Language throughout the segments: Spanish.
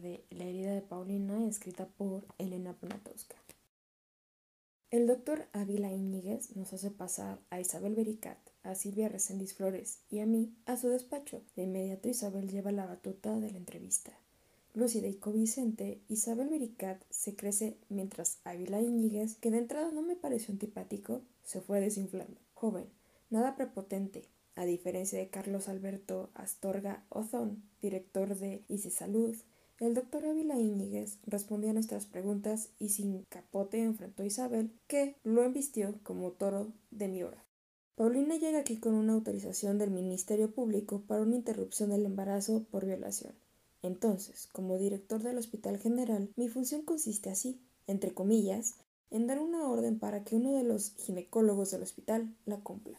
De La herida de Paulina, escrita por Elena Poniatowska. El doctor Ávila Íñiguez nos hace pasar a Isabel Bericat, a Silvia Reséndiz Flores y a mí a su despacho. De inmediato Isabel lleva la batuta de la entrevista. Lúcida y Isabel Bericat se crece mientras Ávila Íñiguez, que de entrada no me pareció antipático, se fue desinflando. Joven, nada prepotente, a diferencia de Carlos Alberto Astorga Ozón, director de ICE Salud, el doctor Ávila Íñiguez respondió a nuestras preguntas y sin capote enfrentó a Isabel, que lo embistió como toro de Miura. Paulina llega aquí con una autorización del Ministerio Público para una interrupción del embarazo por violación. Entonces, como director del Hospital General, mi función consiste así, entre comillas, en dar una orden para que uno de los ginecólogos del hospital la cumpla.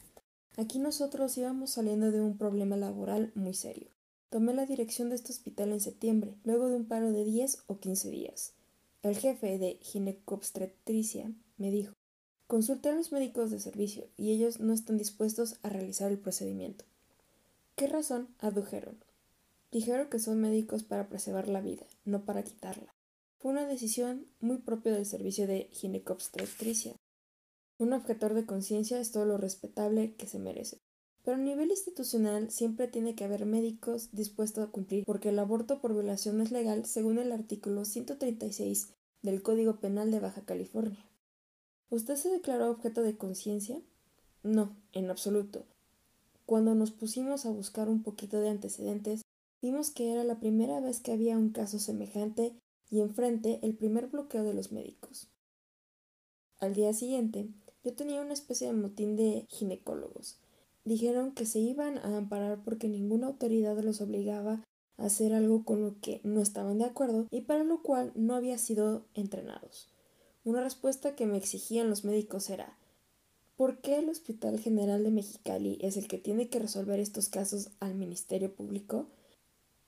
Aquí nosotros íbamos saliendo de un problema laboral muy serio. Tomé la dirección de este hospital en septiembre, luego de un paro de 10 o 15 días. El jefe de ginecobstetricia me dijo, consulté a los médicos de servicio y ellos no están dispuestos a realizar el procedimiento. ¿Qué razón adujeron? Dijeron que son médicos para preservar la vida, no para quitarla. Fue una decisión muy propia del servicio de ginecobstetricia. Un objetor de conciencia es todo lo respetable que se merece. Pero a nivel institucional siempre tiene que haber médicos dispuestos a cumplir, porque el aborto por violación es legal según el artículo 136 del Código Penal de Baja California. ¿Usted se declaró objeto de conciencia? No, en absoluto. Cuando nos pusimos a buscar un poquito de antecedentes, vimos que era la primera vez que había un caso semejante y enfrente el primer bloqueo de los médicos. Al día siguiente, yo tenía una especie de motín de ginecólogos. Dijeron que se iban a amparar porque ninguna autoridad los obligaba a hacer algo con lo que no estaban de acuerdo y para lo cual no había sido entrenados. Una respuesta que me exigían los médicos era ¿Por qué el Hospital General de Mexicali es el que tiene que resolver estos casos al Ministerio Público?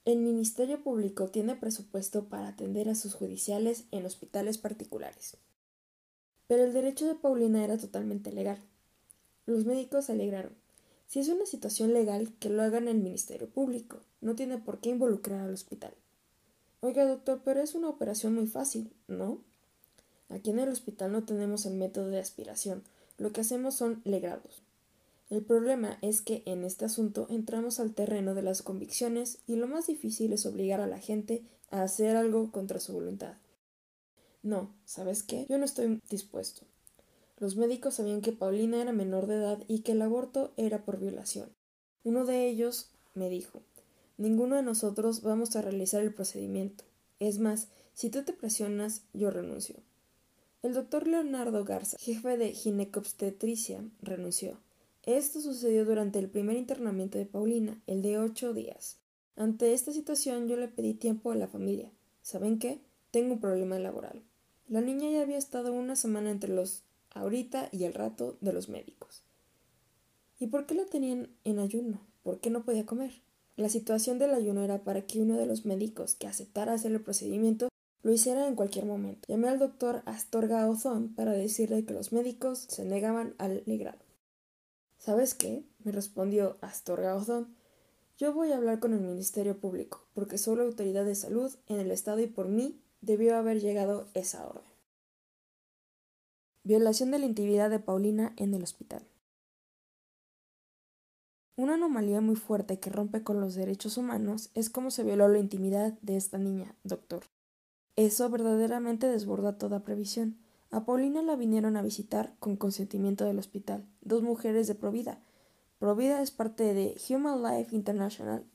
El Ministerio Público tiene presupuesto para atender a sus judiciales en hospitales particulares. Pero el derecho de Paulina era totalmente legal. Los médicos se alegraron. Si es una situación legal, que lo hagan el Ministerio Público. No tiene por qué involucrar al hospital. Oiga, doctor, pero es una operación muy fácil, ¿no? Aquí en el hospital no tenemos el método de aspiración. Lo que hacemos son legrados. El problema es que en este asunto entramos al terreno de las convicciones y lo más difícil es obligar a la gente a hacer algo contra su voluntad. No, ¿sabes qué? Yo no estoy dispuesto. Los médicos sabían que Paulina era menor de edad y que el aborto era por violación. Uno de ellos me dijo Ninguno de nosotros vamos a realizar el procedimiento. Es más, si tú te presionas, yo renuncio. El doctor Leonardo Garza, jefe de ginecobstetricia, renunció. Esto sucedió durante el primer internamiento de Paulina, el de ocho días. Ante esta situación yo le pedí tiempo a la familia. ¿Saben qué? Tengo un problema laboral. La niña ya había estado una semana entre los ahorita y el rato de los médicos. ¿Y por qué la tenían en ayuno? ¿Por qué no podía comer? La situación del ayuno era para que uno de los médicos que aceptara hacer el procedimiento lo hiciera en cualquier momento. Llamé al doctor Astorga Ozón para decirle que los médicos se negaban al legrado. ¿Sabes qué? me respondió Astorga Ozón. Yo voy a hablar con el Ministerio Público, porque soy la autoridad de salud en el Estado y por mí debió haber llegado esa orden. Violación de la intimidad de Paulina en el hospital. Una anomalía muy fuerte que rompe con los derechos humanos es cómo se violó la intimidad de esta niña, doctor. Eso verdaderamente desborda toda previsión. A Paulina la vinieron a visitar con consentimiento del hospital, dos mujeres de Provida. Provida es parte de Human Life International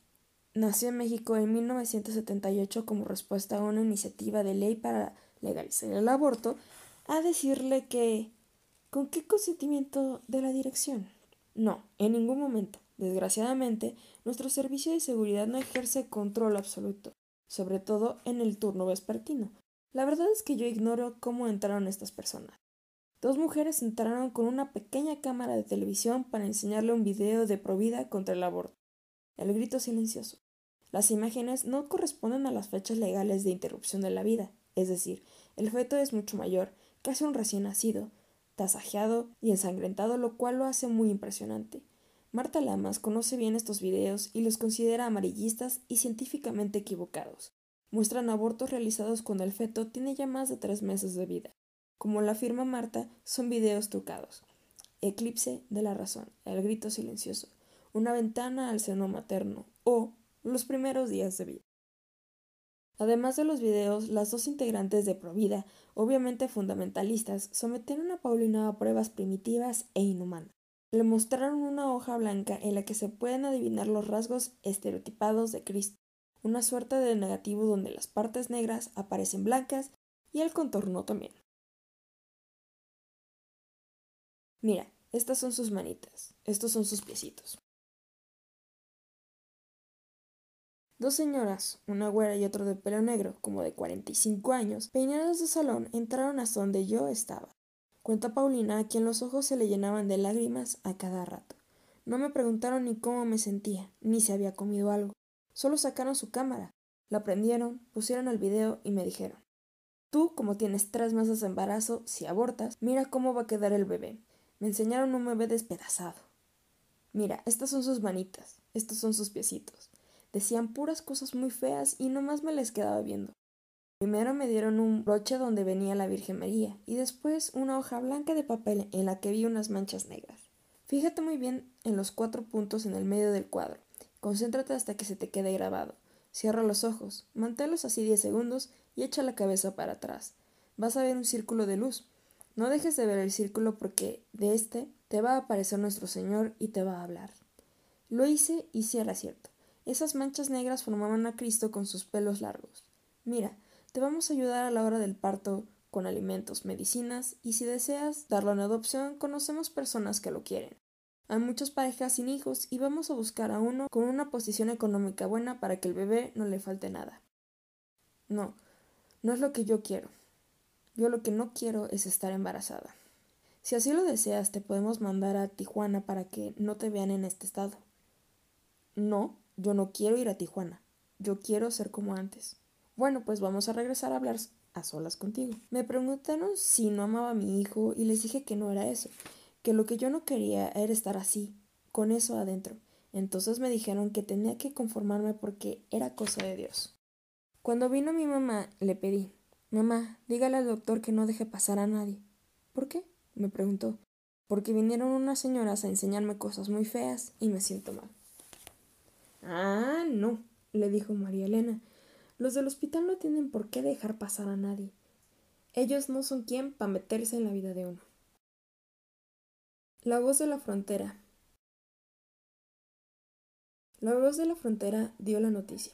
Nació en México en 1978 como respuesta a una iniciativa de ley para legalizar el aborto, a decirle que ¿con qué consentimiento de la dirección? No, en ningún momento. Desgraciadamente, nuestro servicio de seguridad no ejerce control absoluto, sobre todo en el turno vespertino. La verdad es que yo ignoro cómo entraron estas personas. Dos mujeres entraron con una pequeña cámara de televisión para enseñarle un video de provida contra el aborto. El grito silencioso. Las imágenes no corresponden a las fechas legales de interrupción de la vida, es decir, el feto es mucho mayor, casi un recién nacido, tasajeado y ensangrentado, lo cual lo hace muy impresionante. Marta Lamas conoce bien estos videos y los considera amarillistas y científicamente equivocados. Muestran abortos realizados cuando el feto tiene ya más de tres meses de vida. Como la afirma Marta, son videos trucados. Eclipse de la razón, el grito silencioso, una ventana al seno materno o los primeros días de vida. Además de los videos, las dos integrantes de Provida, obviamente fundamentalistas, sometieron a Paulina a pruebas primitivas e inhumanas. Le mostraron una hoja blanca en la que se pueden adivinar los rasgos estereotipados de Cristo, una suerte de negativo donde las partes negras aparecen blancas y el contorno también. Mira, estas son sus manitas, estos son sus piecitos. Dos señoras, una güera y otro de pelo negro, como de 45 años, peinados de salón, entraron hasta donde yo estaba. Cuenta Paulina a quien los ojos se le llenaban de lágrimas a cada rato. No me preguntaron ni cómo me sentía, ni si había comido algo. Solo sacaron su cámara, la prendieron, pusieron el video y me dijeron Tú, como tienes tres meses de embarazo, si abortas, mira cómo va a quedar el bebé. Me enseñaron un bebé despedazado. Mira, estas son sus manitas, estos son sus piecitos. Decían puras cosas muy feas y nomás me les quedaba viendo. Primero me dieron un broche donde venía la Virgen María y después una hoja blanca de papel en la que vi unas manchas negras. Fíjate muy bien en los cuatro puntos en el medio del cuadro. Concéntrate hasta que se te quede grabado. Cierra los ojos, manténlos así diez segundos y echa la cabeza para atrás. Vas a ver un círculo de luz. No dejes de ver el círculo porque de este te va a aparecer nuestro Señor y te va a hablar. Lo hice y si era cierto. Esas manchas negras formaban a Cristo con sus pelos largos. Mira, te vamos a ayudar a la hora del parto con alimentos, medicinas, y si deseas darlo en adopción, conocemos personas que lo quieren. Hay muchas parejas sin hijos y vamos a buscar a uno con una posición económica buena para que el bebé no le falte nada. No, no es lo que yo quiero. Yo lo que no quiero es estar embarazada. Si así lo deseas, te podemos mandar a Tijuana para que no te vean en este estado. No, yo no quiero ir a Tijuana. Yo quiero ser como antes. Bueno, pues vamos a regresar a hablar a solas contigo. Me preguntaron si no amaba a mi hijo y les dije que no era eso, que lo que yo no quería era estar así, con eso adentro. Entonces me dijeron que tenía que conformarme porque era cosa de Dios. Cuando vino mi mamá, le pedí, Mamá, dígale al doctor que no deje pasar a nadie. ¿Por qué? me preguntó. Porque vinieron unas señoras a enseñarme cosas muy feas y me siento mal. Ah, no, le dijo María Elena. Los del hospital no tienen por qué dejar pasar a nadie. Ellos no son quien para meterse en la vida de uno. La voz de la frontera. La voz de la frontera dio la noticia.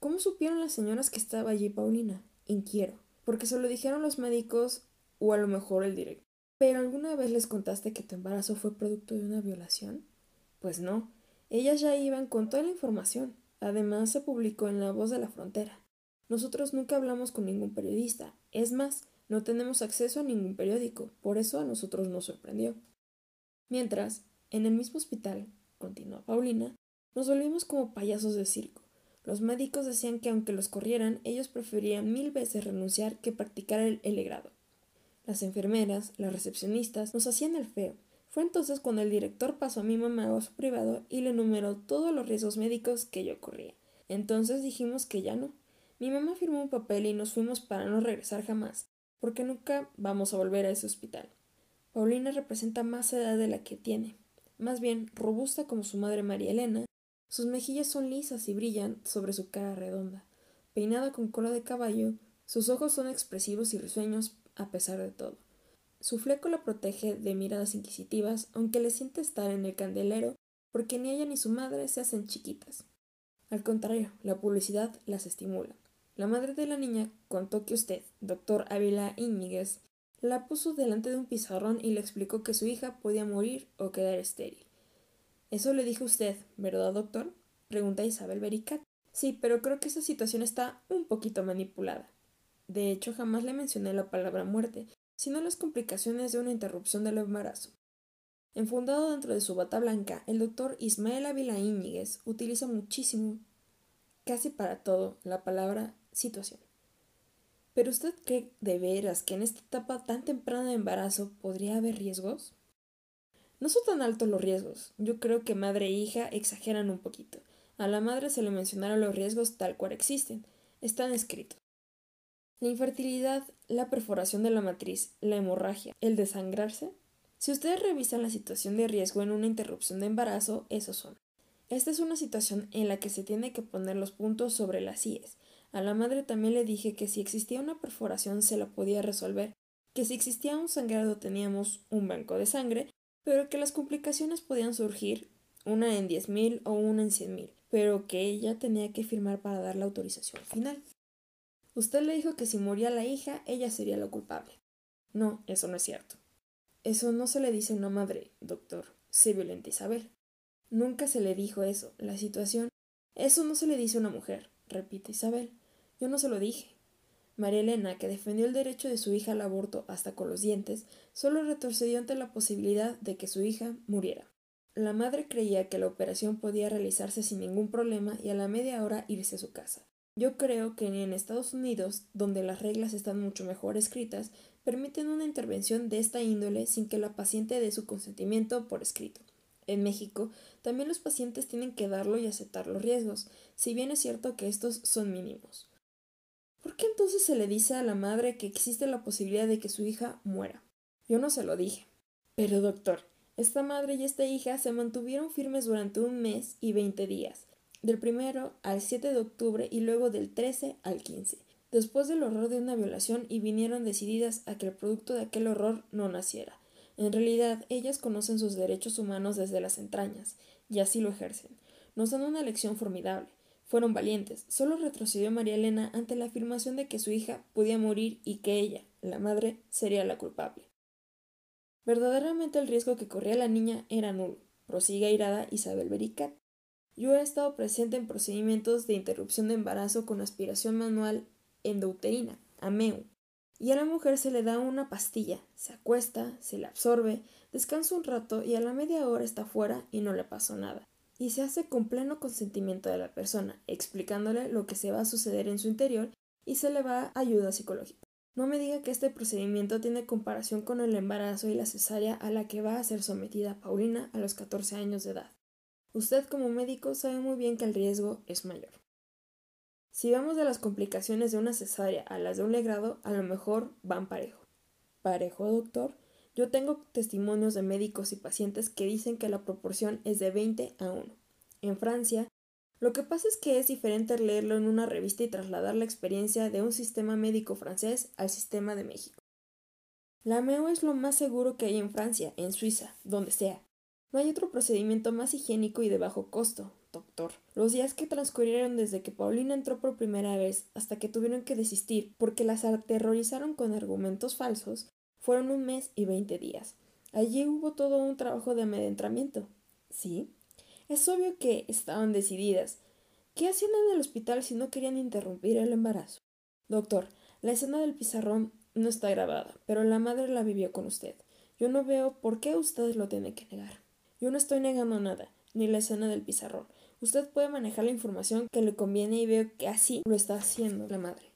¿Cómo supieron las señoras que estaba allí Paulina? Inquiero. Porque se lo dijeron los médicos o a lo mejor el director. ¿Pero alguna vez les contaste que tu embarazo fue producto de una violación? Pues no. Ellas ya iban con toda la información. Además, se publicó en La Voz de la Frontera. Nosotros nunca hablamos con ningún periodista. Es más, no tenemos acceso a ningún periódico. Por eso a nosotros nos sorprendió. Mientras, en el mismo hospital, continuó Paulina, nos volvimos como payasos de circo. Los médicos decían que aunque los corrieran, ellos preferían mil veces renunciar que practicar el, el legrado. Las enfermeras, las recepcionistas, nos hacían el feo, fue entonces cuando el director pasó a mi mamá a su privado y le enumeró todos los riesgos médicos que yo corría. Entonces dijimos que ya no. Mi mamá firmó un papel y nos fuimos para no regresar jamás, porque nunca vamos a volver a ese hospital. Paulina representa más edad de la que tiene, más bien robusta como su madre María Elena. Sus mejillas son lisas y brillan sobre su cara redonda. Peinada con cola de caballo, sus ojos son expresivos y risueños a pesar de todo. Su fleco la protege de miradas inquisitivas, aunque le siente estar en el candelero, porque ni ella ni su madre se hacen chiquitas. Al contrario, la publicidad las estimula. La madre de la niña contó que usted, doctor Ávila Íñiguez, la puso delante de un pizarrón y le explicó que su hija podía morir o quedar estéril. Eso le dijo usted, ¿verdad, doctor? pregunta Isabel Bericat. Sí, pero creo que esa situación está un poquito manipulada. De hecho, jamás le mencioné la palabra muerte, sino las complicaciones de una interrupción del embarazo. Enfundado dentro de su bata blanca, el doctor Ismael Ávila Íñiguez utiliza muchísimo, casi para todo, la palabra situación. ¿Pero usted cree de veras que en esta etapa tan temprana de embarazo podría haber riesgos? No son tan altos los riesgos. Yo creo que madre e hija exageran un poquito. A la madre se le mencionaron los riesgos tal cual existen. Están escritos. La infertilidad, la perforación de la matriz, la hemorragia, el desangrarse. Si ustedes revisan la situación de riesgo en una interrupción de embarazo, esos son. Esta es una situación en la que se tiene que poner los puntos sobre las IES. A la madre también le dije que si existía una perforación se la podía resolver, que si existía un sangrado teníamos un banco de sangre, pero que las complicaciones podían surgir, una en 10.000 o una en 100.000, pero que ella tenía que firmar para dar la autorización final. Usted le dijo que si moría la hija, ella sería la culpable. No, eso no es cierto. Eso no se le dice a una madre, doctor. Se violenta Isabel. Nunca se le dijo eso. La situación. Eso no se le dice a una mujer, repite Isabel. Yo no se lo dije. María Elena, que defendió el derecho de su hija al aborto hasta con los dientes, solo retrocedió ante la posibilidad de que su hija muriera. La madre creía que la operación podía realizarse sin ningún problema y a la media hora irse a su casa. Yo creo que ni en Estados Unidos, donde las reglas están mucho mejor escritas, permiten una intervención de esta índole sin que la paciente dé su consentimiento por escrito. En México, también los pacientes tienen que darlo y aceptar los riesgos, si bien es cierto que estos son mínimos. ¿Por qué entonces se le dice a la madre que existe la posibilidad de que su hija muera? Yo no se lo dije. Pero doctor, esta madre y esta hija se mantuvieron firmes durante un mes y veinte días, del primero al 7 de octubre y luego del 13 al 15, después del horror de una violación y vinieron decididas a que el producto de aquel horror no naciera. En realidad, ellas conocen sus derechos humanos desde las entrañas, y así lo ejercen. Nos dan una lección formidable. Fueron valientes. Solo retrocedió María Elena ante la afirmación de que su hija podía morir y que ella, la madre, sería la culpable. Verdaderamente el riesgo que corría la niña era nulo, prosigue irada Isabel Bericat. Yo he estado presente en procedimientos de interrupción de embarazo con aspiración manual endouterina, AMEU, y a la mujer se le da una pastilla, se acuesta, se la absorbe, descansa un rato y a la media hora está fuera y no le pasó nada. Y se hace con pleno consentimiento de la persona, explicándole lo que se va a suceder en su interior y se le va ayuda psicológica. No me diga que este procedimiento tiene comparación con el embarazo y la cesárea a la que va a ser sometida Paulina a los 14 años de edad. Usted como médico sabe muy bien que el riesgo es mayor. Si vamos de las complicaciones de una cesárea a las de un legrado, a lo mejor van parejo. ¿Parejo, doctor? Yo tengo testimonios de médicos y pacientes que dicen que la proporción es de 20 a 1. En Francia, lo que pasa es que es diferente leerlo en una revista y trasladar la experiencia de un sistema médico francés al sistema de México. La MEO es lo más seguro que hay en Francia, en Suiza, donde sea. No hay otro procedimiento más higiénico y de bajo costo, doctor. Los días que transcurrieron desde que Paulina entró por primera vez hasta que tuvieron que desistir porque las aterrorizaron con argumentos falsos fueron un mes y veinte días. Allí hubo todo un trabajo de amedentramiento. Sí. Es obvio que estaban decididas. ¿Qué hacían en el hospital si no querían interrumpir el embarazo? Doctor, la escena del pizarrón no está grabada, pero la madre la vivió con usted. Yo no veo por qué usted lo tiene que negar. Yo no estoy negando nada, ni la escena del pizarrón. Usted puede manejar la información que le conviene y veo que así lo está haciendo la madre.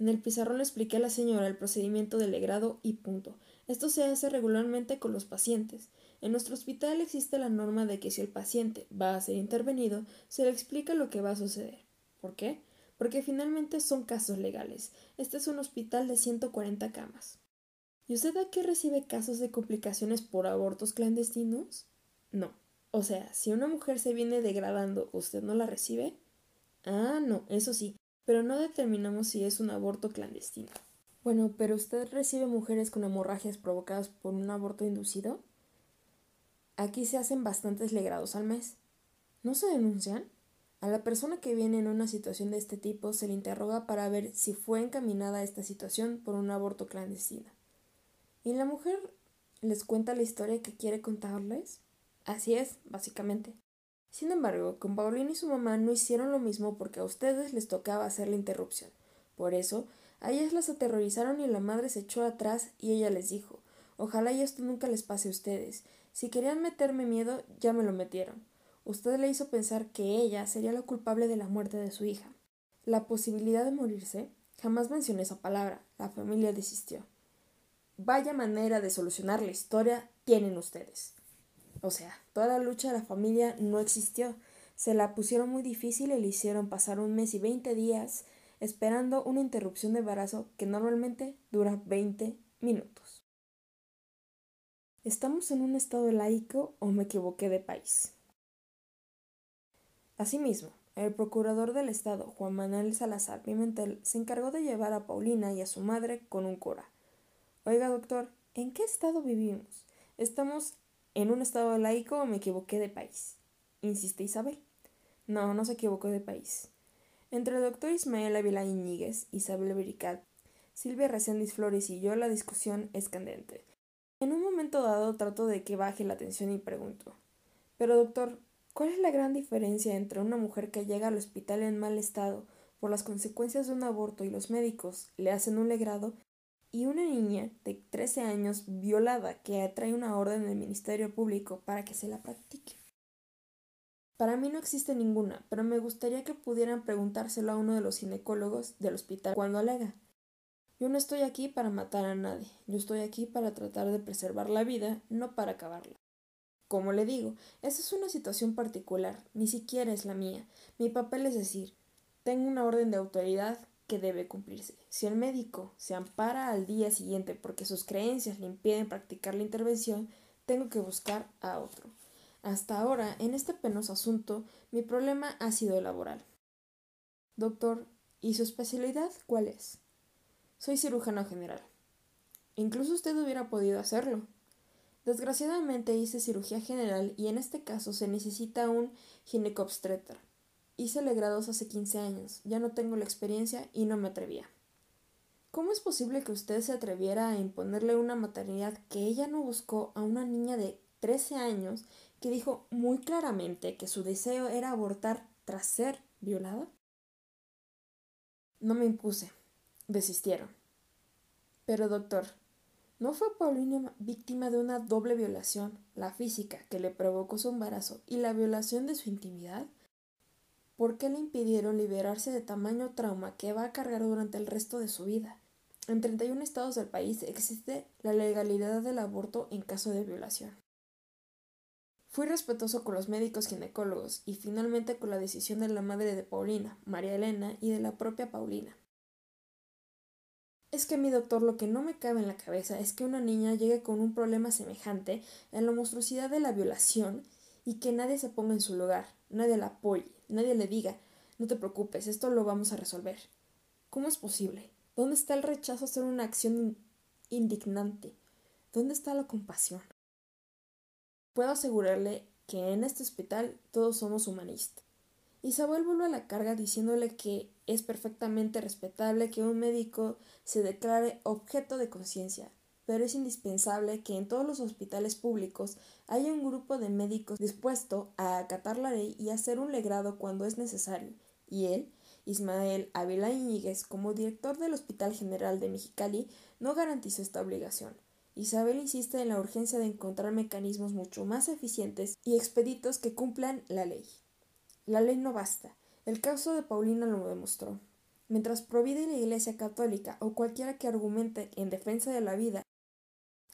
En el pizarrón le expliqué a la señora el procedimiento del legrado y punto. Esto se hace regularmente con los pacientes. En nuestro hospital existe la norma de que si el paciente va a ser intervenido, se le explica lo que va a suceder. ¿Por qué? Porque finalmente son casos legales. Este es un hospital de 140 camas. ¿Y usted aquí recibe casos de complicaciones por abortos clandestinos? No. O sea, si una mujer se viene degradando, ¿usted no la recibe? Ah, no, eso sí, pero no determinamos si es un aborto clandestino. Bueno, pero ¿usted recibe mujeres con hemorragias provocadas por un aborto inducido? Aquí se hacen bastantes legrados al mes. ¿No se denuncian? A la persona que viene en una situación de este tipo se le interroga para ver si fue encaminada a esta situación por un aborto clandestino. ¿Y la mujer les cuenta la historia que quiere contarles? Así es, básicamente. Sin embargo, con Paulina y su mamá no hicieron lo mismo porque a ustedes les tocaba hacer la interrupción. Por eso, a ellas las aterrorizaron y la madre se echó atrás y ella les dijo Ojalá y esto nunca les pase a ustedes. Si querían meterme miedo, ya me lo metieron. Usted le hizo pensar que ella sería la culpable de la muerte de su hija. La posibilidad de morirse, jamás mencioné esa palabra. La familia desistió. Vaya manera de solucionar la historia tienen ustedes. O sea, toda la lucha de la familia no existió. Se la pusieron muy difícil y le hicieron pasar un mes y veinte días esperando una interrupción de embarazo que normalmente dura 20 minutos. ¿Estamos en un estado laico o me equivoqué de país? Asimismo, el procurador del Estado, Juan Manuel Salazar Pimentel, se encargó de llevar a Paulina y a su madre con un cura. Oiga, doctor, ¿en qué estado vivimos? ¿Estamos en un estado laico me equivoqué de país? insiste Isabel. No, no se equivocó de país. Entre el doctor Ismael Ávila Iñiguez, Isabel Bericat, Silvia Reséndiz Flores y yo la discusión es candente. En un momento dado trato de que baje la tensión y pregunto, pero doctor, ¿cuál es la gran diferencia entre una mujer que llega al hospital en mal estado por las consecuencias de un aborto y los médicos le hacen un legrado y una niña de 13 años violada que atrae una orden del Ministerio Público para que se la practique? Para mí no existe ninguna, pero me gustaría que pudieran preguntárselo a uno de los ginecólogos del hospital cuando alega. Yo no estoy aquí para matar a nadie, yo estoy aquí para tratar de preservar la vida, no para acabarla. Como le digo, esa es una situación particular, ni siquiera es la mía. Mi papel es decir, tengo una orden de autoridad que debe cumplirse. Si el médico se ampara al día siguiente porque sus creencias le impiden practicar la intervención, tengo que buscar a otro. Hasta ahora, en este penoso asunto, mi problema ha sido laboral. Doctor, ¿y su especialidad cuál es? Soy cirujano general. Incluso usted hubiera podido hacerlo. Desgraciadamente hice cirugía general y en este caso se necesita un ginecobstetra. Hice legrados hace 15 años, ya no tengo la experiencia y no me atrevía. ¿Cómo es posible que usted se atreviera a imponerle una maternidad que ella no buscó a una niña de 13 años que dijo muy claramente que su deseo era abortar tras ser violada? No me impuse. Desistieron. Pero, doctor, ¿no fue Paulina víctima de una doble violación, la física, que le provocó su embarazo, y la violación de su intimidad? ¿Por qué le impidieron liberarse de tamaño trauma que va a cargar durante el resto de su vida? En 31 estados del país existe la legalidad del aborto en caso de violación. Fui respetuoso con los médicos ginecólogos y finalmente con la decisión de la madre de Paulina, María Elena, y de la propia Paulina. Es que mi doctor lo que no me cabe en la cabeza es que una niña llegue con un problema semejante en la monstruosidad de la violación y que nadie se ponga en su lugar, nadie la apoye, nadie le diga, no te preocupes, esto lo vamos a resolver. ¿Cómo es posible? ¿Dónde está el rechazo a hacer una acción indignante? ¿Dónde está la compasión? Puedo asegurarle que en este hospital todos somos humanistas. Isabel vuelve a la carga diciéndole que es perfectamente respetable que un médico se declare objeto de conciencia, pero es indispensable que en todos los hospitales públicos haya un grupo de médicos dispuesto a acatar la ley y hacer un legrado cuando es necesario. Y él, Ismael Ávila Iñiguez, como director del Hospital General de Mexicali, no garantizó esta obligación. Isabel insiste en la urgencia de encontrar mecanismos mucho más eficientes y expeditos que cumplan la ley. La ley no basta. El caso de Paulina lo demostró. Mientras Provide la Iglesia Católica o cualquiera que argumente en defensa de la vida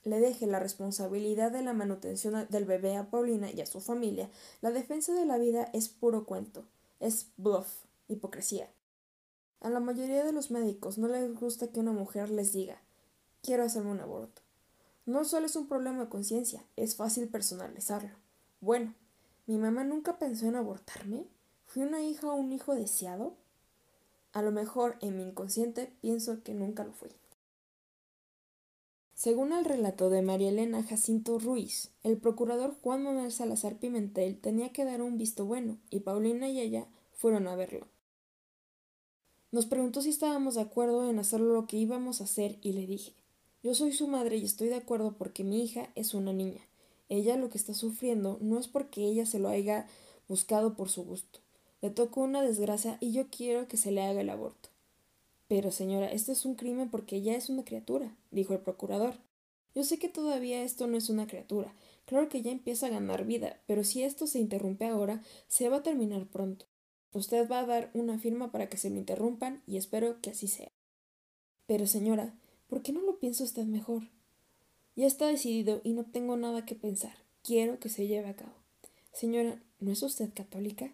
le deje la responsabilidad de la manutención del bebé a Paulina y a su familia, la defensa de la vida es puro cuento, es bluff, hipocresía. A la mayoría de los médicos no les gusta que una mujer les diga quiero hacerme un aborto. No solo es un problema de conciencia, es fácil personalizarlo. Bueno, ¿mi mamá nunca pensó en abortarme? ¿Fui una hija o un hijo deseado? A lo mejor en mi inconsciente pienso que nunca lo fui. Según el relato de María Elena Jacinto Ruiz, el procurador Juan Manuel Salazar Pimentel tenía que dar un visto bueno, y Paulina y ella fueron a verlo. Nos preguntó si estábamos de acuerdo en hacer lo que íbamos a hacer y le dije, yo soy su madre y estoy de acuerdo porque mi hija es una niña. Ella lo que está sufriendo no es porque ella se lo haya buscado por su gusto. Le tocó una desgracia y yo quiero que se le haga el aborto. Pero, señora, esto es un crimen porque ella es una criatura, dijo el procurador. Yo sé que todavía esto no es una criatura. Claro que ya empieza a ganar vida, pero si esto se interrumpe ahora, se va a terminar pronto. Usted va a dar una firma para que se lo interrumpan y espero que así sea. Pero, señora, ¿Por qué no lo piensa usted mejor? Ya está decidido y no tengo nada que pensar. quiero que se lleve a cabo. Señora, ¿no es usted católica?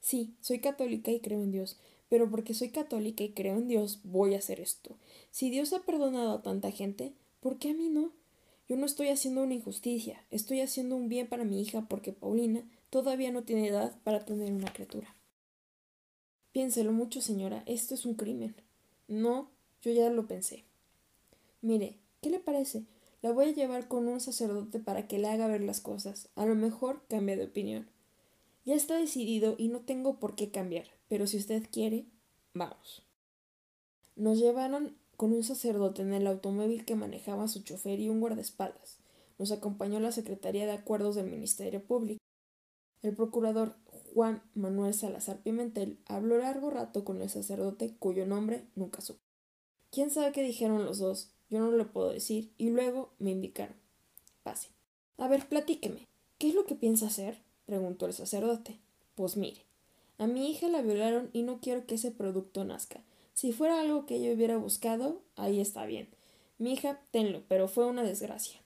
Sí, soy católica y creo en Dios, pero porque soy católica y creo en Dios, voy a hacer esto. Si Dios ha perdonado a tanta gente, ¿por qué a mí no? Yo no estoy haciendo una injusticia, estoy haciendo un bien para mi hija porque Paulina todavía no tiene edad para tener una criatura. Piénselo mucho, señora, esto es un crimen. No, yo ya lo pensé. Mire, ¿qué le parece? La voy a llevar con un sacerdote para que le haga ver las cosas. A lo mejor cambia de opinión. Ya está decidido y no tengo por qué cambiar, pero si usted quiere, vamos. Nos llevaron con un sacerdote en el automóvil que manejaba su chofer y un guardaespaldas. Nos acompañó la Secretaría de Acuerdos del Ministerio Público. El procurador Juan Manuel Salazar Pimentel habló largo rato con el sacerdote cuyo nombre nunca supo. ¿Quién sabe qué dijeron los dos? Yo no lo puedo decir, y luego me indicaron. Pase. A ver, platíqueme. ¿Qué es lo que piensa hacer? preguntó el sacerdote. Pues mire, a mi hija la violaron y no quiero que ese producto nazca. Si fuera algo que ella hubiera buscado, ahí está bien. Mi hija, tenlo, pero fue una desgracia.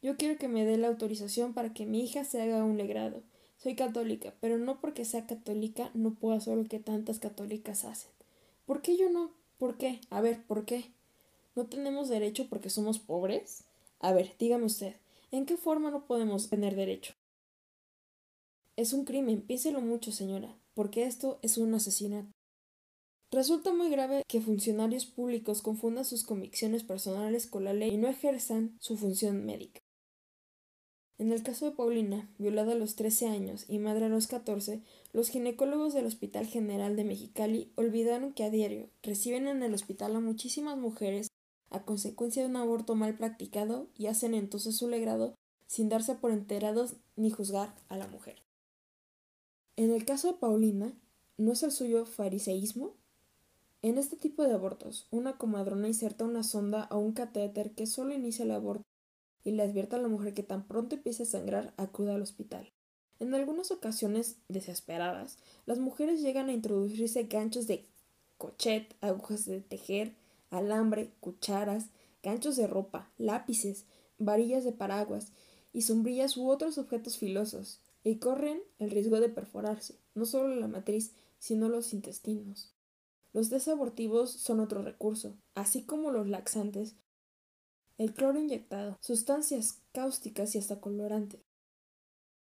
Yo quiero que me dé la autorización para que mi hija se haga un legrado. Soy católica, pero no porque sea católica no puedo hacer lo que tantas católicas hacen. ¿Por qué yo no? ¿Por qué? A ver, ¿por qué? ¿No tenemos derecho porque somos pobres? A ver, dígame usted, ¿en qué forma no podemos tener derecho? Es un crimen, piénselo mucho, señora, porque esto es un asesinato. Resulta muy grave que funcionarios públicos confundan sus convicciones personales con la ley y no ejerzan su función médica. En el caso de Paulina, violada a los 13 años y madre a los 14, los ginecólogos del Hospital General de Mexicali olvidaron que a diario reciben en el hospital a muchísimas mujeres a consecuencia de un aborto mal practicado y hacen entonces su legrado sin darse por enterados ni juzgar a la mujer. En el caso de Paulina, ¿no es el suyo fariseísmo? En este tipo de abortos, una comadrona inserta una sonda o un catéter que solo inicia el aborto y le advierte a la mujer que tan pronto empiece a sangrar acuda al hospital. En algunas ocasiones desesperadas, las mujeres llegan a introducirse ganchos de cochet, agujas de tejer, alambre, cucharas, ganchos de ropa, lápices, varillas de paraguas y sombrillas u otros objetos filosos, y corren el riesgo de perforarse, no solo la matriz, sino los intestinos. Los desabortivos son otro recurso, así como los laxantes, el cloro inyectado, sustancias cáusticas y hasta colorantes.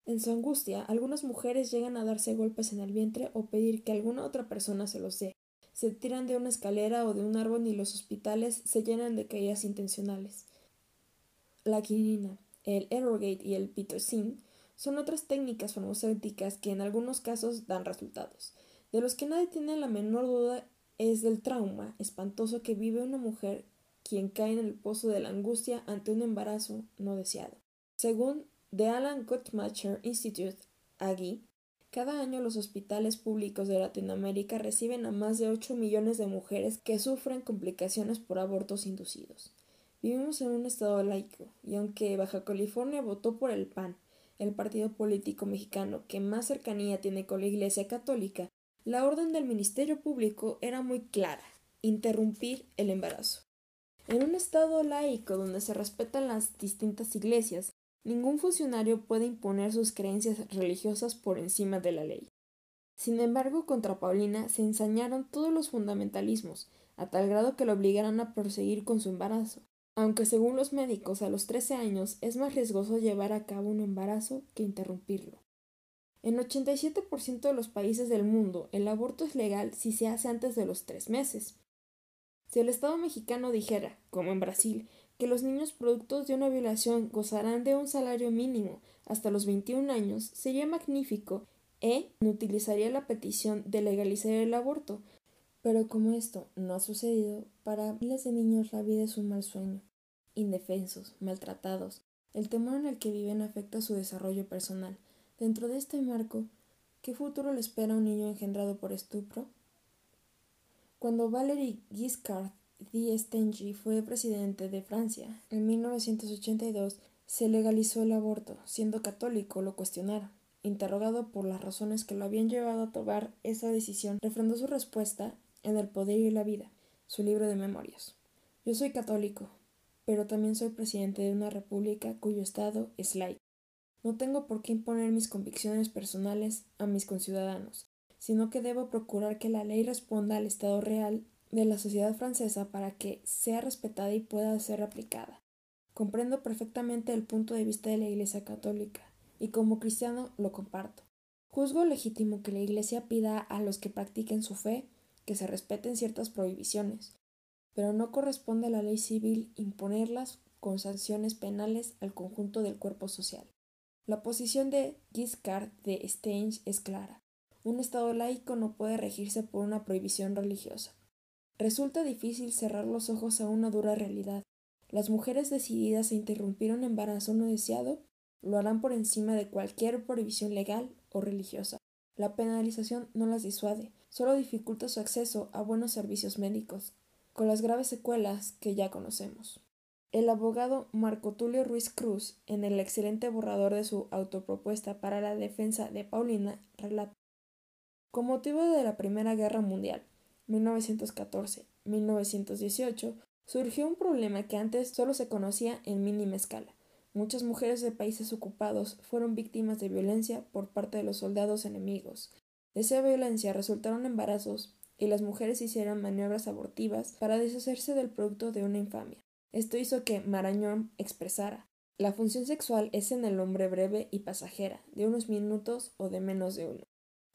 En su angustia, algunas mujeres llegan a darse golpes en el vientre o pedir que alguna otra persona se los dé. Se tiran de una escalera o de un árbol y los hospitales se llenan de caídas intencionales. La quinina, el Erogate y el pitocin son otras técnicas farmacéuticas que en algunos casos dan resultados. De los que nadie tiene la menor duda es del trauma espantoso que vive una mujer quien cae en el pozo de la angustia ante un embarazo no deseado. Según The Alan Guttmacher Institute, AGI, cada año los hospitales públicos de Latinoamérica reciben a más de 8 millones de mujeres que sufren complicaciones por abortos inducidos. Vivimos en un estado laico, y aunque Baja California votó por el PAN, el partido político mexicano que más cercanía tiene con la Iglesia Católica, la orden del Ministerio Público era muy clara interrumpir el embarazo. En un Estado laico donde se respetan las distintas iglesias, ningún funcionario puede imponer sus creencias religiosas por encima de la ley. Sin embargo, contra Paulina se ensañaron todos los fundamentalismos, a tal grado que la obligaron a proseguir con su embarazo, aunque según los médicos a los 13 años es más riesgoso llevar a cabo un embarazo que interrumpirlo. En 87% de los países del mundo el aborto es legal si se hace antes de los tres meses, si el Estado mexicano dijera, como en Brasil, que los niños productos de una violación gozarán de un salario mínimo hasta los 21 años, sería magnífico e utilizaría la petición de legalizar el aborto. Pero como esto no ha sucedido, para miles de niños la vida es un mal sueño. Indefensos, maltratados, el temor en el que viven afecta su desarrollo personal. Dentro de este marco, ¿qué futuro le espera a un niño engendrado por estupro? Cuando Valéry Giscard d'Estaing fue presidente de Francia en 1982, se legalizó el aborto. Siendo católico, lo cuestionaron. Interrogado por las razones que lo habían llevado a tomar esa decisión, refrendó su respuesta en El poder y la vida, su libro de memorias. Yo soy católico, pero también soy presidente de una república cuyo Estado es laico. No tengo por qué imponer mis convicciones personales a mis conciudadanos, sino que debo procurar que la ley responda al estado real de la sociedad francesa para que sea respetada y pueda ser aplicada. Comprendo perfectamente el punto de vista de la Iglesia católica, y como cristiano lo comparto. Juzgo legítimo que la Iglesia pida a los que practiquen su fe que se respeten ciertas prohibiciones, pero no corresponde a la ley civil imponerlas con sanciones penales al conjunto del cuerpo social. La posición de Giscard de Stange es clara. Un Estado laico no puede regirse por una prohibición religiosa. Resulta difícil cerrar los ojos a una dura realidad. Las mujeres decididas a interrumpir un embarazo no deseado lo harán por encima de cualquier prohibición legal o religiosa. La penalización no las disuade, solo dificulta su acceso a buenos servicios médicos, con las graves secuelas que ya conocemos. El abogado Marco Tulio Ruiz Cruz, en el excelente borrador de su autopropuesta para la defensa de Paulina, relata Con motivo de la Primera Guerra Mundial, 1914-1918, surgió un problema que antes solo se conocía en mínima escala. Muchas mujeres de países ocupados fueron víctimas de violencia por parte de los soldados enemigos. De esa violencia resultaron embarazos y las mujeres hicieron maniobras abortivas para deshacerse del producto de una infamia. Esto hizo que Marañón expresara la función sexual es en el hombre breve y pasajera, de unos minutos o de menos de uno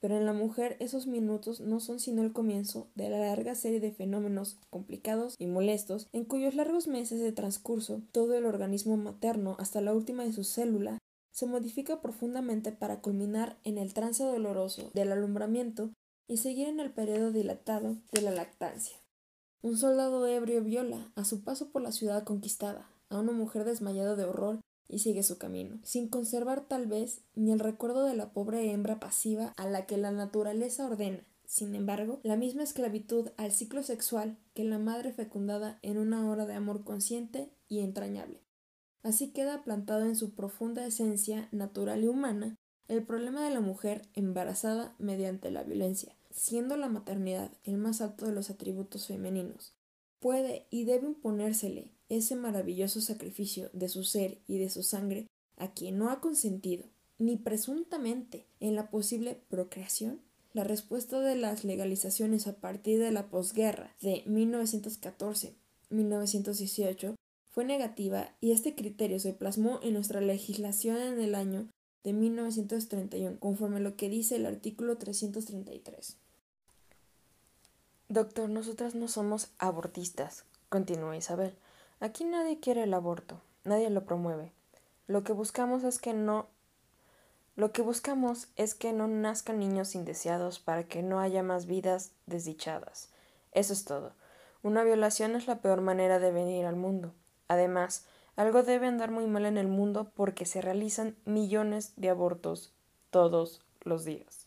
pero en la mujer esos minutos no son sino el comienzo de la larga serie de fenómenos complicados y molestos en cuyos largos meses de transcurso todo el organismo materno hasta la última de su célula se modifica profundamente para culminar en el trance doloroso del alumbramiento y seguir en el periodo dilatado de la lactancia. Un soldado ebrio viola, a su paso por la ciudad conquistada, a una mujer desmayada de horror y sigue su camino, sin conservar tal vez ni el recuerdo de la pobre hembra pasiva a la que la naturaleza ordena, sin embargo, la misma esclavitud al ciclo sexual que la madre fecundada en una hora de amor consciente y entrañable. Así queda plantado en su profunda esencia natural y humana el problema de la mujer embarazada mediante la violencia, siendo la maternidad el más alto de los atributos femeninos. Puede y debe imponérsele ese maravilloso sacrificio de su ser y de su sangre a quien no ha consentido, ni presuntamente, en la posible procreación? La respuesta de las legalizaciones a partir de la posguerra de 1914-1918 fue negativa y este criterio se plasmó en nuestra legislación en el año de 1931, conforme a lo que dice el artículo 333. Doctor, nosotras no somos abortistas, continuó Isabel. Aquí nadie quiere el aborto, nadie lo promueve. Lo que buscamos es que no lo que buscamos es que no nazcan niños indeseados para que no haya más vidas desdichadas. Eso es todo. Una violación es la peor manera de venir al mundo. Además, algo debe andar muy mal en el mundo porque se realizan millones de abortos todos los días.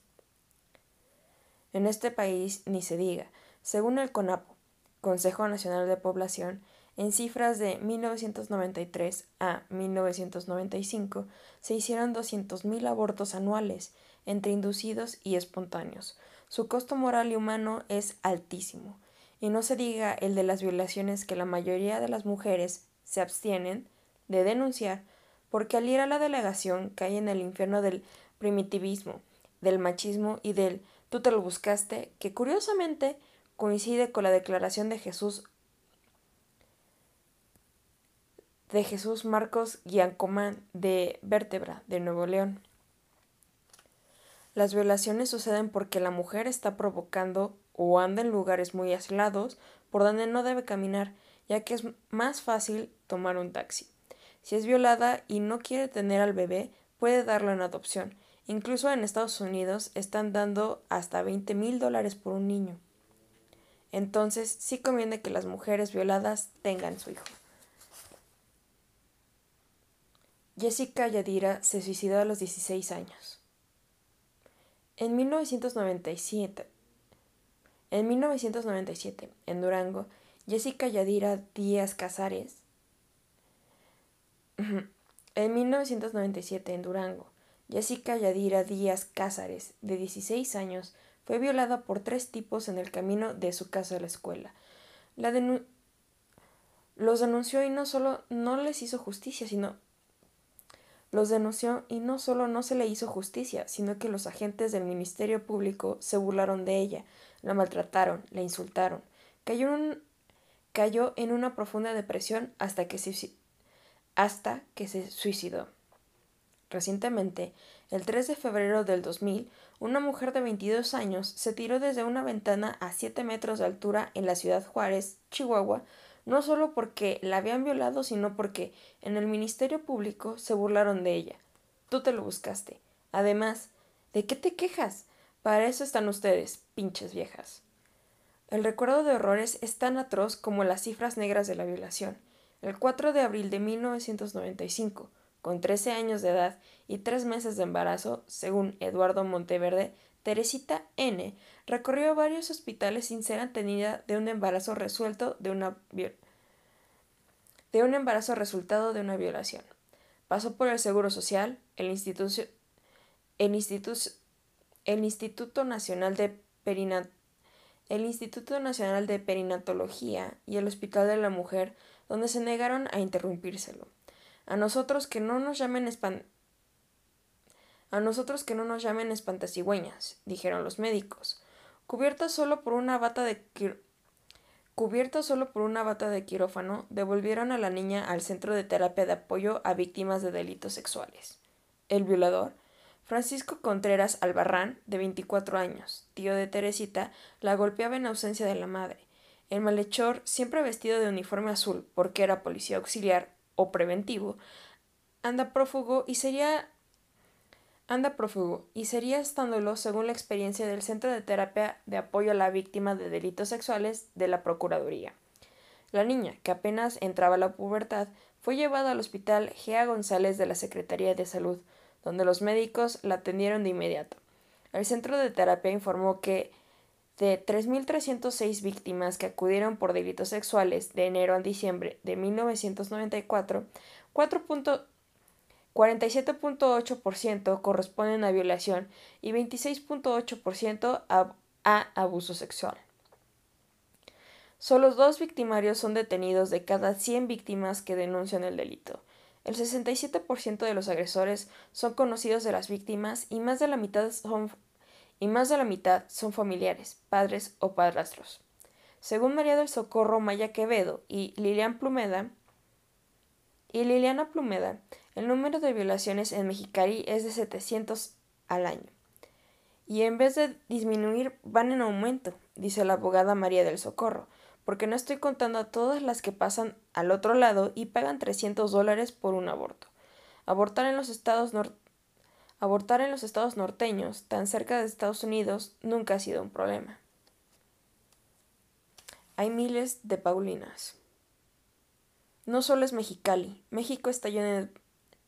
En este país ni se diga, según el CONAPO, Consejo Nacional de Población, en cifras de 1993 a 1995 se hicieron 200.000 abortos anuales, entre inducidos y espontáneos. Su costo moral y humano es altísimo. Y no se diga el de las violaciones que la mayoría de las mujeres se abstienen de denunciar porque al ir a la delegación cae en el infierno del primitivismo, del machismo y del tú te lo buscaste, que curiosamente coincide con la declaración de Jesús de Jesús Marcos Giancomán de Vértebra, de Nuevo León. Las violaciones suceden porque la mujer está provocando o anda en lugares muy aislados por donde no debe caminar, ya que es más fácil tomar un taxi. Si es violada y no quiere tener al bebé, puede darlo en adopción. Incluso en Estados Unidos están dando hasta 20 mil dólares por un niño. Entonces sí conviene que las mujeres violadas tengan su hijo. Jessica Yadira se suicidó a los 16 años. En 1997, en 1997, en Durango, Jessica Yadira Díaz Casares. En 1997, en Durango, Jessica Yadira Díaz Cázares, de 16 años, fue violada por tres tipos en el camino de su casa a la escuela. La los denunció y no solo no les hizo justicia, sino Los denunció y no solo no se le hizo justicia, sino que los agentes del Ministerio Público se burlaron de ella, la maltrataron, la insultaron. Cayó en, cayó en una profunda depresión hasta que se, hasta que se suicidó. Recientemente, el 3 de febrero del 2000, una mujer de 22 años se tiró desde una ventana a 7 metros de altura en la ciudad Juárez, Chihuahua, no solo porque la habían violado, sino porque en el Ministerio Público se burlaron de ella. Tú te lo buscaste. Además, ¿de qué te quejas? Para eso están ustedes, pinches viejas. El recuerdo de horrores es tan atroz como las cifras negras de la violación. El 4 de abril de 1995, con 13 años de edad y tres meses de embarazo, según Eduardo Monteverde, Teresita N. recorrió varios hospitales sin ser atendida de un embarazo resuelto de una de un embarazo resultado de una violación. Pasó por el Seguro Social, el, el, el Instituto Nacional de el Instituto Nacional de Perinatología y el Hospital de la Mujer, donde se negaron a interrumpírselo. A nosotros que no nos llamen espan a nosotros que no nos llamen espantasigüeñas, dijeron los médicos. Cubierta solo por una bata de Cubierta solo por una bata de quirófano, devolvieron a la niña al centro de terapia de apoyo a víctimas de delitos sexuales. El violador, Francisco Contreras Albarrán, de 24 años, tío de Teresita, la golpeaba en ausencia de la madre. El malhechor, siempre vestido de uniforme azul porque era policía auxiliar o preventivo, anda prófugo y sería anda prófugo y sería estándolo según la experiencia del Centro de Terapia de Apoyo a la Víctima de Delitos Sexuales de la Procuraduría. La niña, que apenas entraba a la pubertad, fue llevada al hospital Gea González de la Secretaría de Salud, donde los médicos la atendieron de inmediato. El centro de terapia informó que de 3.306 víctimas que acudieron por delitos sexuales de enero a diciembre de 1994, 4. 47.8% corresponden a violación y 26.8% a, a abuso sexual. Solo dos victimarios son detenidos de cada 100 víctimas que denuncian el delito. El 67% de los agresores son conocidos de las víctimas y más de la mitad son, y más de la mitad son familiares, padres o padrastros. Según María del Socorro Maya Quevedo y Lilian Plumeda, y Liliana Plumeda, el número de violaciones en Mexicali es de 700 al año. Y en vez de disminuir, van en aumento, dice la abogada María del Socorro, porque no estoy contando a todas las que pasan al otro lado y pagan 300 dólares por un aborto. Abortar en los estados Abortar en los estados norteños, tan cerca de Estados Unidos, nunca ha sido un problema. Hay miles de Paulinas. No solo es Mexicali, México está lleno de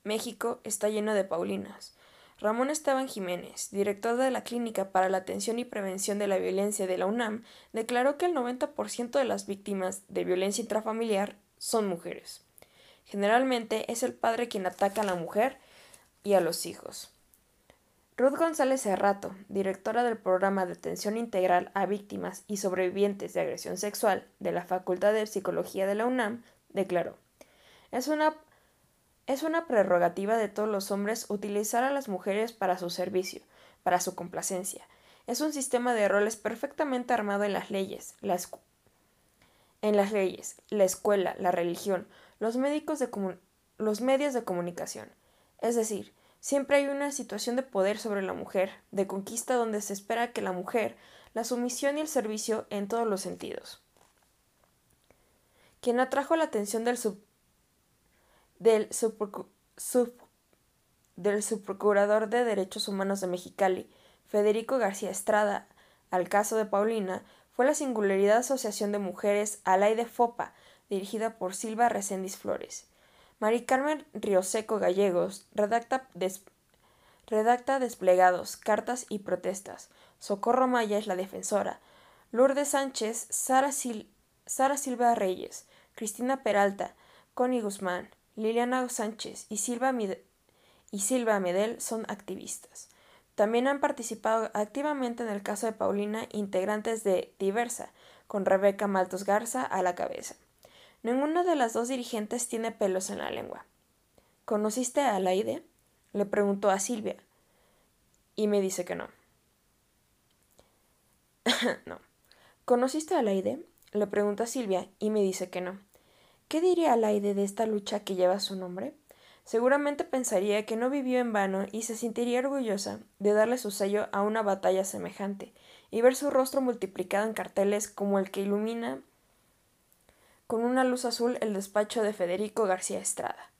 México está lleno de Paulinas. Ramón Esteban Jiménez, director de la Clínica para la Atención y Prevención de la Violencia de la UNAM, declaró que el 90% de las víctimas de violencia intrafamiliar son mujeres. Generalmente es el padre quien ataca a la mujer y a los hijos. Ruth González Cerrato, directora del programa de atención integral a víctimas y sobrevivientes de agresión sexual de la Facultad de Psicología de la UNAM, declaró: Es una es una prerrogativa de todos los hombres utilizar a las mujeres para su servicio, para su complacencia. Es un sistema de roles perfectamente armado en las leyes, la en las leyes, la escuela, la religión, los, los medios de comunicación. Es decir, siempre hay una situación de poder sobre la mujer, de conquista donde se espera que la mujer, la sumisión y el servicio en todos los sentidos. Quien atrajo la atención del sub del, subprocurador de Derechos Humanos de Mexicali, Federico García Estrada, al caso de Paulina, fue la singularidad Asociación de Mujeres Alaide Fopa, dirigida por Silva Recendis Flores. Mari Carmen Rioseco Gallegos redacta, redacta desplegados, cartas y protestas. Socorro Maya es la defensora. Lourdes Sánchez, Sara, Sara Silva Reyes, Cristina Peralta, Connie Guzmán, Liliana Sánchez y Silva, y Silva Medel son activistas. También han participado activamente en el caso de Paulina integrantes de Diversa, con Rebeca Maltos Garza a la cabeza. Ninguna de las dos dirigentes tiene pelos en la lengua. ¿Conociste a Laide? Le preguntó a Silvia y me dice que no. no. ¿Conociste a Laide? Le pregunta a Silvia y me dice que no. ¿Qué diría Laide de esta lucha que lleva su nombre? Seguramente pensaría que no vivió en vano y se sentiría orgullosa de darle su sello a una batalla semejante y ver su rostro multiplicado en carteles como el que ilumina con una luz azul el despacho de Federico García Estrada.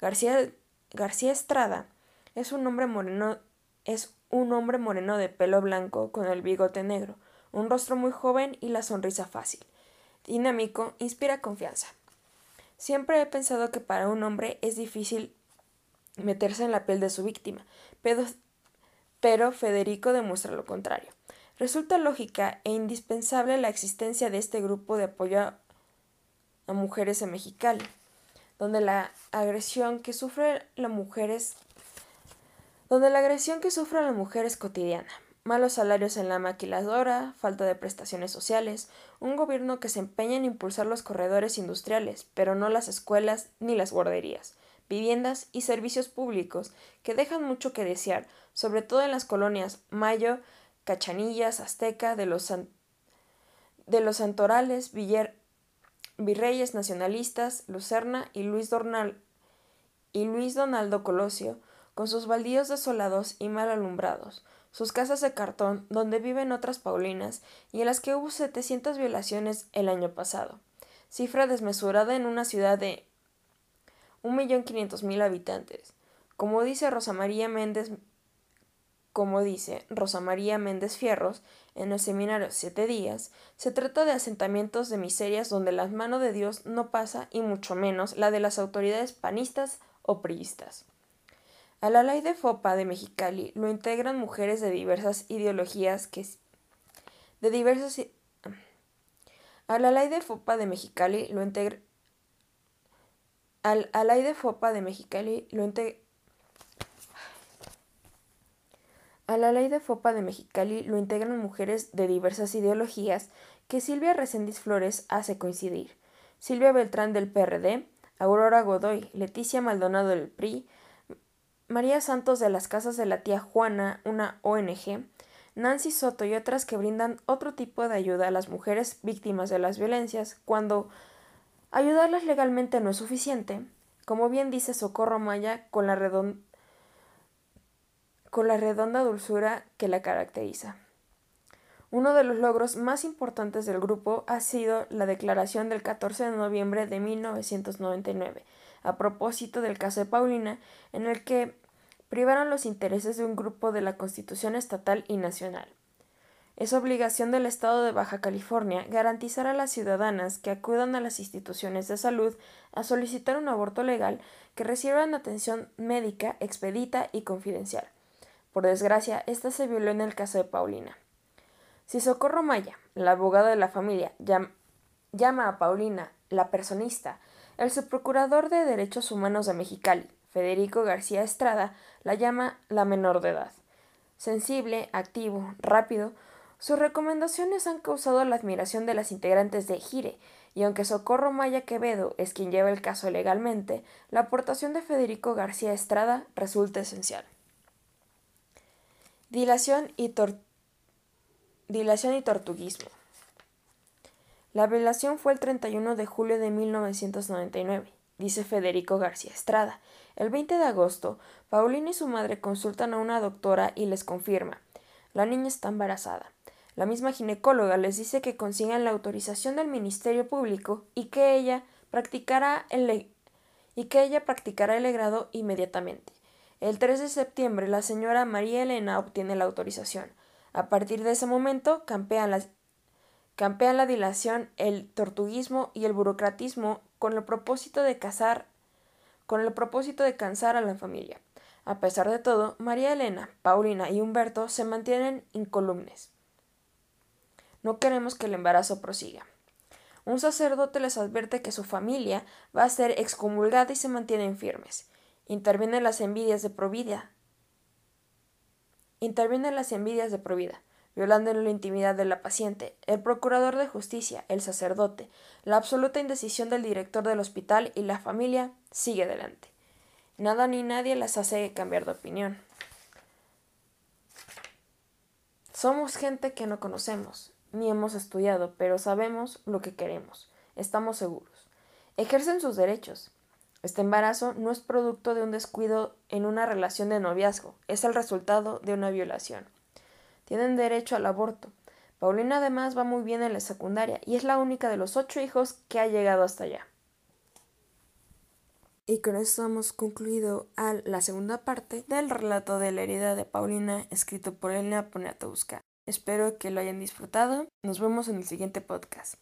García, García Estrada es un hombre moreno es un hombre moreno de pelo blanco con el bigote negro, un rostro muy joven y la sonrisa fácil. Dinámico, inspira confianza. Siempre he pensado que para un hombre es difícil meterse en la piel de su víctima, pero, Federico demuestra lo contrario. Resulta lógica e indispensable la existencia de este grupo de apoyo a mujeres en Mexicali, donde la agresión que sufre la mujer es donde la agresión que sufre la mujer es cotidiana. Malos salarios en la maquiladora, falta de prestaciones sociales, un gobierno que se empeña en impulsar los corredores industriales, pero no las escuelas ni las guarderías, viviendas y servicios públicos que dejan mucho que desear, sobre todo en las colonias Mayo, Cachanillas, Azteca, de los, de los Santorales, Virreyes Nacionalistas, Lucerna y Luis, Dornal y Luis Donaldo Colosio, con sus baldíos desolados y mal alumbrados, sus casas de cartón donde viven otras Paulinas y en las que hubo 700 violaciones el año pasado, cifra desmesurada en una ciudad de 1.500.000 habitantes. Como dice Rosa María Méndez como dice Rosa María Méndez Fierros en el seminario Siete Días, se trata de asentamientos de miserias donde la mano de Dios no pasa y mucho menos la de las autoridades panistas o priistas. A la ley de FOPA de Mexicali lo integran mujeres de diversas ideologías que de diversas a la ley de FOPA de Mexicali lo integra al, a la ley de FOPA de Mexicali lo integra A la ley de FOPA de Mexicali lo integran mujeres de diversas ideologías que Silvia Reséndiz Flores hace coincidir. Silvia Beltrán del PRD, Aurora Godoy, Leticia Maldonado del PRI, María Santos de las Casas de la Tía Juana, una ONG, Nancy Soto y otras que brindan otro tipo de ayuda a las mujeres víctimas de las violencias cuando ayudarlas legalmente no es suficiente, como bien dice Socorro Maya con la, con la redonda dulzura que la caracteriza. Uno de los logros más importantes del grupo ha sido la declaración del 14 de noviembre de 1999, a propósito del caso de Paulina, en el que privaron los intereses de un grupo de la Constitución estatal y nacional. Es obligación del Estado de Baja California garantizar a las ciudadanas que acudan a las instituciones de salud a solicitar un aborto legal que reciban atención médica expedita y confidencial. Por desgracia, esta se violó en el caso de Paulina. Si Socorro Maya, la abogada de la familia, llama a Paulina la personista, el subprocurador de Derechos Humanos de Mexicali, Federico García Estrada, la llama la menor de edad. Sensible, activo, rápido, sus recomendaciones han causado la admiración de las integrantes de Gire, y aunque Socorro Maya Quevedo es quien lleva el caso legalmente, la aportación de Federico García Estrada resulta esencial. Dilación y, Dilación y tortuguismo. La violación fue el 31 de julio de 1999, dice Federico García Estrada. El 20 de agosto, Paulina y su madre consultan a una doctora y les confirma. La niña está embarazada. La misma ginecóloga les dice que consigan la autorización del Ministerio Público y que ella practicará el, y que ella practicará el legrado inmediatamente. El 3 de septiembre la señora María Elena obtiene la autorización. A partir de ese momento campean, la dilación, el tortuguismo y el burocratismo con el propósito de casar cansar a la familia. A pesar de todo, María Elena, Paulina y Humberto se mantienen incolumes. No queremos que el embarazo prosiga. Un sacerdote les advierte que su familia va a ser excomulgada y se mantienen firmes. Intervienen las envidias de Provida. Intervienen las envidias de Provida, violando la intimidad de la paciente, el procurador de justicia, el sacerdote, la absoluta indecisión del director del hospital y la familia sigue adelante. Nada ni nadie las hace cambiar de opinión. Somos gente que no conocemos, ni hemos estudiado, pero sabemos lo que queremos. Estamos seguros. Ejercen sus derechos. Este embarazo no es producto de un descuido en una relación de noviazgo, es el resultado de una violación. Tienen derecho al aborto. Paulina además va muy bien en la secundaria y es la única de los ocho hijos que ha llegado hasta allá. Y con esto hemos concluido la segunda parte del relato de la herida de Paulina escrito por Elena Poniatowska. Espero que lo hayan disfrutado. Nos vemos en el siguiente podcast.